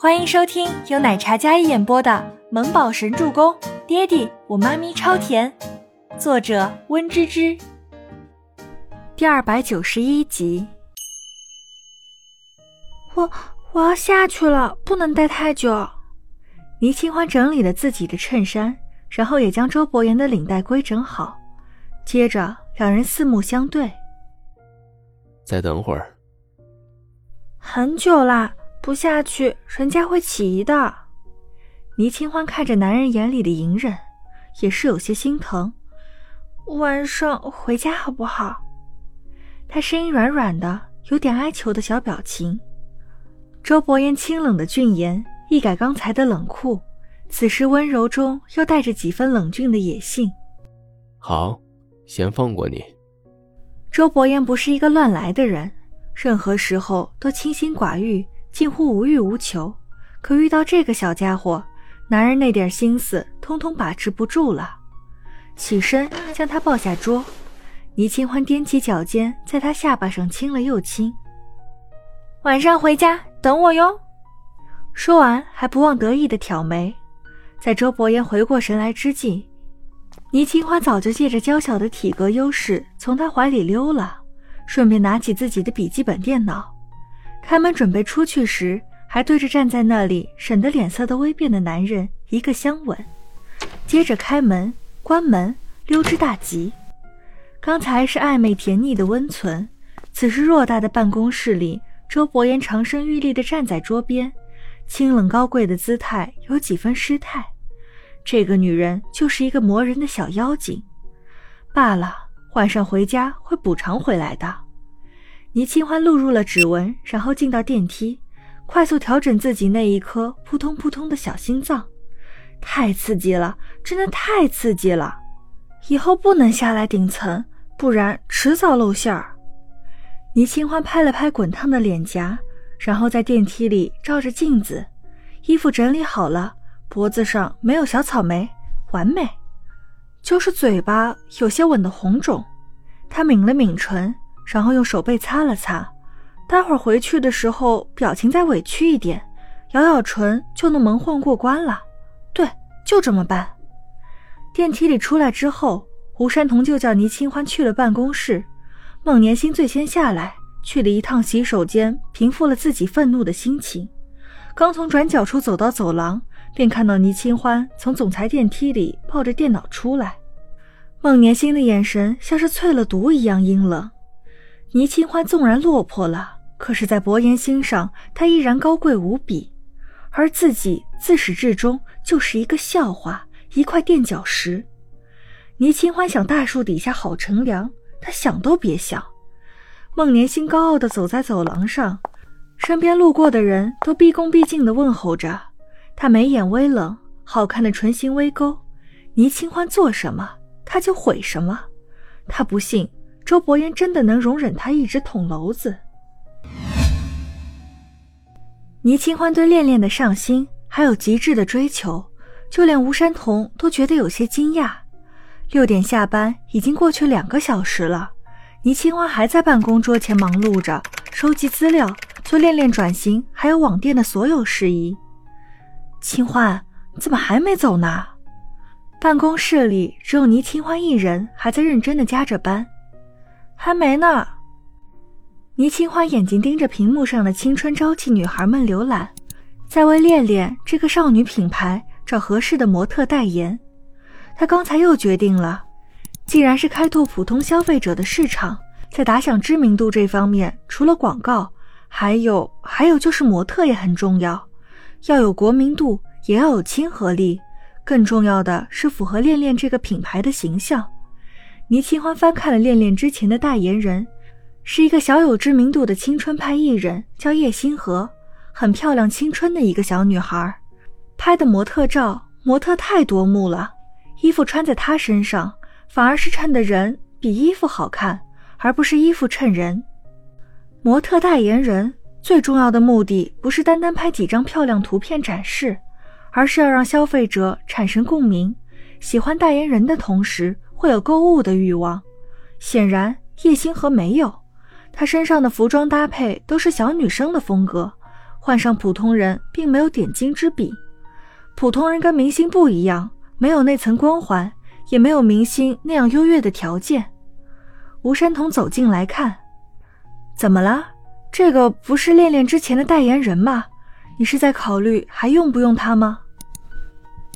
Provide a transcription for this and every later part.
欢迎收听由奶茶嘉一演播的《萌宝神助攻》，爹地我妈咪超甜，作者温芝芝。第二百九十一集。我我要下去了，不能待太久。倪清欢整理了自己的衬衫，然后也将周伯言的领带规整好，接着两人四目相对。再等会儿。很久啦，不下去人家会起疑的。倪清欢看着男人眼里的隐忍，也是有些心疼。晚上回家好不好？他声音软软的，有点哀求的小表情。周伯言清冷的俊颜一改刚才的冷酷，此时温柔中又带着几分冷峻的野性。好，先放过你。周伯言不是一个乱来的人。任何时候都清心寡欲，近乎无欲无求。可遇到这个小家伙，男人那点心思通通把持不住了。起身将他抱下桌，倪清欢踮起脚尖，在他下巴上亲了又亲。晚上回家等我哟。说完还不忘得意的挑眉。在周伯言回过神来之际，倪清欢早就借着娇小的体格优势从他怀里溜了。顺便拿起自己的笔记本电脑，开门准备出去时，还对着站在那里沈得脸色都微变的男人一个香吻，接着开门、关门、溜之大吉。刚才是暧昧甜腻的温存，此时偌大的办公室里，周伯言长身玉立地站在桌边，清冷高贵的姿态有几分失态。这个女人就是一个磨人的小妖精，罢了。晚上回家会补偿回来的。倪清欢录入了指纹，然后进到电梯，快速调整自己那一颗扑通扑通的小心脏。太刺激了，真的太刺激了！以后不能下来顶层，不然迟早露馅儿。倪清欢拍了拍滚烫的脸颊，然后在电梯里照着镜子，衣服整理好了，脖子上没有小草莓，完美。就是嘴巴有些吻的红肿，他抿了抿唇，然后用手背擦了擦。待会儿回去的时候，表情再委屈一点，咬咬唇就能蒙混过关了。对，就这么办。电梯里出来之后，胡山童就叫倪清欢去了办公室，孟年心最先下来，去了一趟洗手间，平复了自己愤怒的心情。刚从转角处走到走廊。便看到倪清欢从总裁电梯里抱着电脑出来，孟年心的眼神像是淬了毒一样阴冷。倪清欢纵然落魄了，可是，在伯言心上，她依然高贵无比，而自己自始至终就是一个笑话，一块垫脚石。倪清欢想大树底下好乘凉，她想都别想。孟年心高傲地走在走廊上，身边路过的人都毕恭毕敬地问候着。他眉眼微冷，好看的唇形微勾。倪清欢做什么，他就毁什么。他不信周伯言真的能容忍他一直捅娄子。倪清欢对恋恋的上心，还有极致的追求，就连吴山童都觉得有些惊讶。六点下班，已经过去两个小时了，倪清欢还在办公桌前忙碌着，收集资料，做恋恋转型还有网店的所有事宜。清欢怎么还没走呢？办公室里只有倪清欢一人，还在认真的加着班。还没呢。倪清欢眼睛盯着屏幕上的青春朝气女孩们浏览，在为恋恋这个少女品牌找合适的模特代言。他刚才又决定了，既然是开拓普通消费者的市场，在打响知名度这方面，除了广告，还有还有就是模特也很重要。要有国民度，也要有亲和力，更重要的是符合恋恋这个品牌的形象。倪清欢翻看了恋恋之前的代言人，是一个小有知名度的青春派艺人，叫叶星河，很漂亮、青春的一个小女孩。拍的模特照，模特太夺目了，衣服穿在她身上，反而是衬的人比衣服好看，而不是衣服衬人。模特代言人。最重要的目的不是单单拍几张漂亮图片展示，而是要让消费者产生共鸣，喜欢代言人的同时会有购物的欲望。显然叶星河没有，她身上的服装搭配都是小女生的风格，换上普通人并没有点睛之笔。普通人跟明星不一样，没有那层光环，也没有明星那样优越的条件。吴山童走近来看，怎么了？这个不是恋恋之前的代言人吗？你是在考虑还用不用他吗？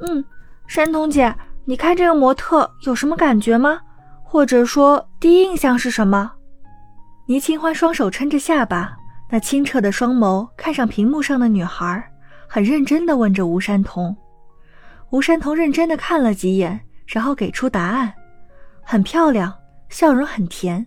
嗯，山童姐，你看这个模特有什么感觉吗？或者说第一印象是什么？倪清欢双手撑着下巴，那清澈的双眸看上屏幕上的女孩，很认真地问着吴山童。吴山童认真地看了几眼，然后给出答案：很漂亮，笑容很甜。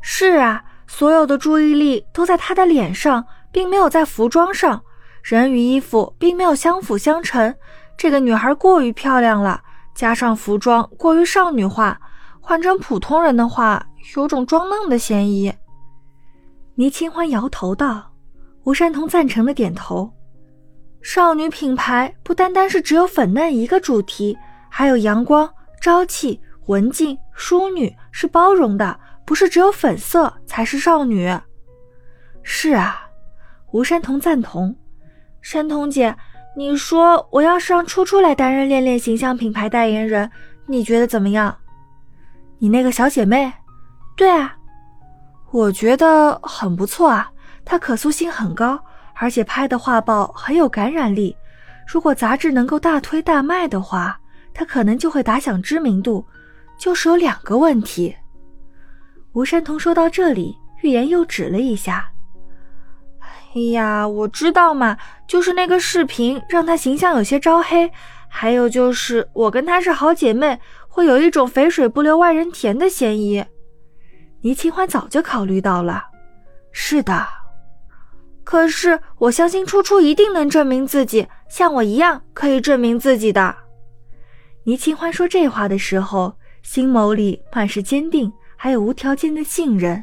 是啊，所有的注意力都在她的脸上，并没有在服装上。人与衣服并没有相辅相成，这个女孩过于漂亮了，加上服装过于少女化。换成普通人的话，有种装嫩的嫌疑。倪清欢摇头道：“吴山童赞成的点头。少女品牌不单单是只有粉嫩一个主题，还有阳光、朝气、文静、淑女，是包容的，不是只有粉色才是少女。”是啊，吴山童赞同。山童姐，你说我要是让初初来担任恋恋形象品牌代言人，你觉得怎么样？你那个小姐妹，对啊，我觉得很不错啊。她可塑性很高，而且拍的画报很有感染力。如果杂志能够大推大卖的话，她可能就会打响知名度。就是有两个问题。吴山童说到这里，欲言又止了一下。哎呀，我知道嘛，就是那个视频让她形象有些招黑，还有就是我跟她是好姐妹。会有一种肥水不流外人田的嫌疑，倪清欢早就考虑到了。是的，可是我相信初初一定能证明自己，像我一样可以证明自己的。倪清欢说这话的时候，心眸里满是坚定，还有无条件的信任。